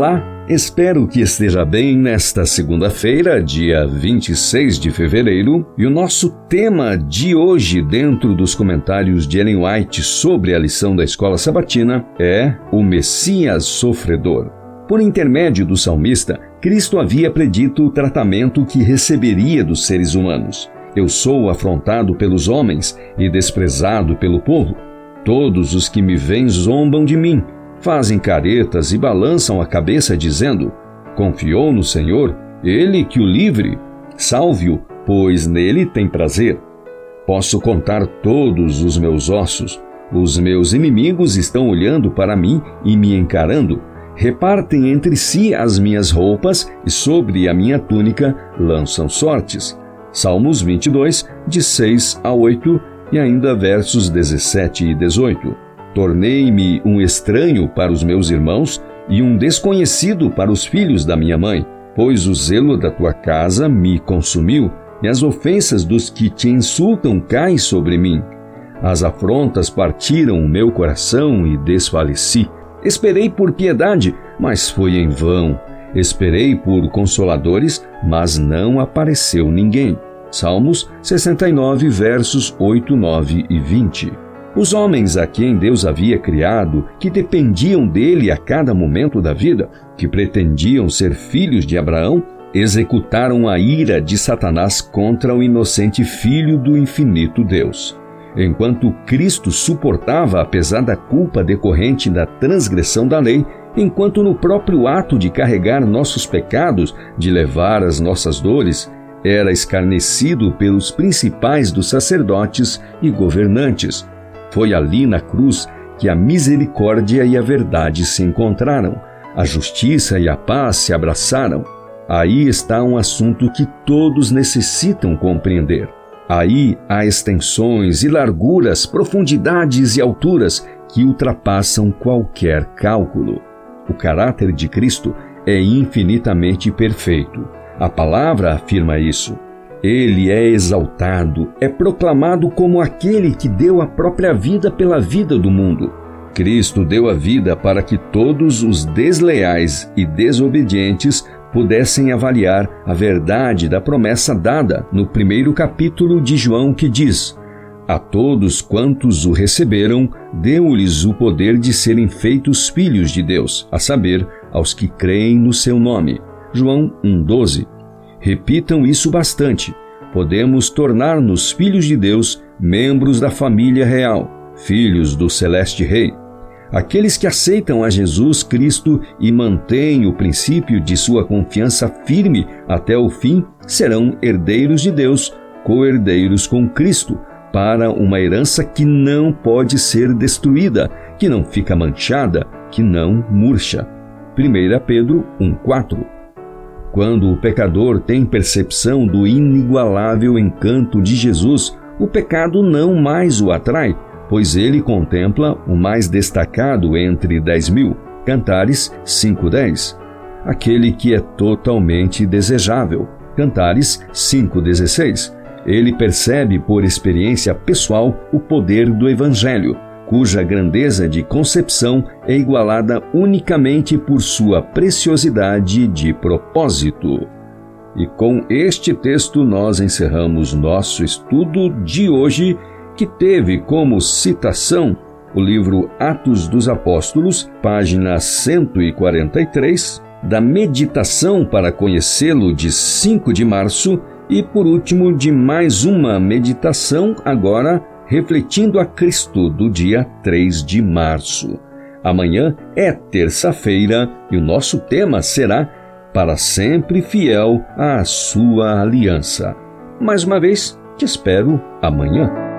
Olá, espero que esteja bem nesta segunda-feira, dia 26 de fevereiro, e o nosso tema de hoje, dentro dos comentários de Ellen White sobre a lição da escola sabatina, é o Messias sofredor. Por intermédio do salmista, Cristo havia predito o tratamento que receberia dos seres humanos. Eu sou afrontado pelos homens e desprezado pelo povo. Todos os que me veem zombam de mim fazem caretas e balançam a cabeça, dizendo: Confiou no Senhor, ele que o livre, salve-o, pois nele tem prazer. Posso contar todos os meus ossos. Os meus inimigos estão olhando para mim e me encarando. Repartem entre si as minhas roupas e sobre a minha túnica lançam sortes. Salmos 22, de 6 a 8 e ainda versos 17 e 18. Tornei-me um estranho para os meus irmãos e um desconhecido para os filhos da minha mãe, pois o zelo da tua casa me consumiu, e as ofensas dos que te insultam caem sobre mim. As afrontas partiram o meu coração e desfaleci. Esperei por piedade, mas foi em vão. Esperei por consoladores, mas não apareceu ninguém. Salmos 69, versos 8, 9 e 20. Os homens a quem Deus havia criado, que dependiam dele a cada momento da vida, que pretendiam ser filhos de Abraão, executaram a ira de Satanás contra o inocente filho do infinito Deus. Enquanto Cristo suportava a pesada culpa decorrente da transgressão da lei, enquanto no próprio ato de carregar nossos pecados, de levar as nossas dores, era escarnecido pelos principais dos sacerdotes e governantes, foi ali na cruz que a misericórdia e a verdade se encontraram, a justiça e a paz se abraçaram. Aí está um assunto que todos necessitam compreender. Aí há extensões e larguras, profundidades e alturas que ultrapassam qualquer cálculo. O caráter de Cristo é infinitamente perfeito. A palavra afirma isso. Ele é exaltado, é proclamado como aquele que deu a própria vida pela vida do mundo. Cristo deu a vida para que todos os desleais e desobedientes pudessem avaliar a verdade da promessa dada no primeiro capítulo de João, que diz: A todos quantos o receberam, deu-lhes o poder de serem feitos filhos de Deus, a saber, aos que creem no seu nome. João 1,12 Repitam isso bastante. Podemos tornar-nos filhos de Deus, membros da família real, filhos do Celeste Rei. Aqueles que aceitam a Jesus Cristo e mantêm o princípio de sua confiança firme até o fim serão herdeiros de Deus, co-herdeiros com Cristo, para uma herança que não pode ser destruída, que não fica manchada, que não murcha. 1 Pedro 1,4 quando o pecador tem percepção do inigualável encanto de Jesus, o pecado não mais o atrai, pois ele contempla o mais destacado entre dez mil, Cantares 5.10, aquele que é totalmente desejável, Cantares 5.16. Ele percebe por experiência pessoal o poder do Evangelho, cuja grandeza de concepção é igualada unicamente por sua preciosidade de propósito. E com este texto nós encerramos nosso estudo de hoje, que teve como citação o livro Atos dos Apóstolos, página 143, da Meditação para Conhecê-lo de 5 de março, e por último de mais uma meditação agora refletindo a Cristo do dia 3 de março. Amanhã é terça-feira e o nosso tema será Para sempre fiel à sua aliança. Mais uma vez, te espero amanhã.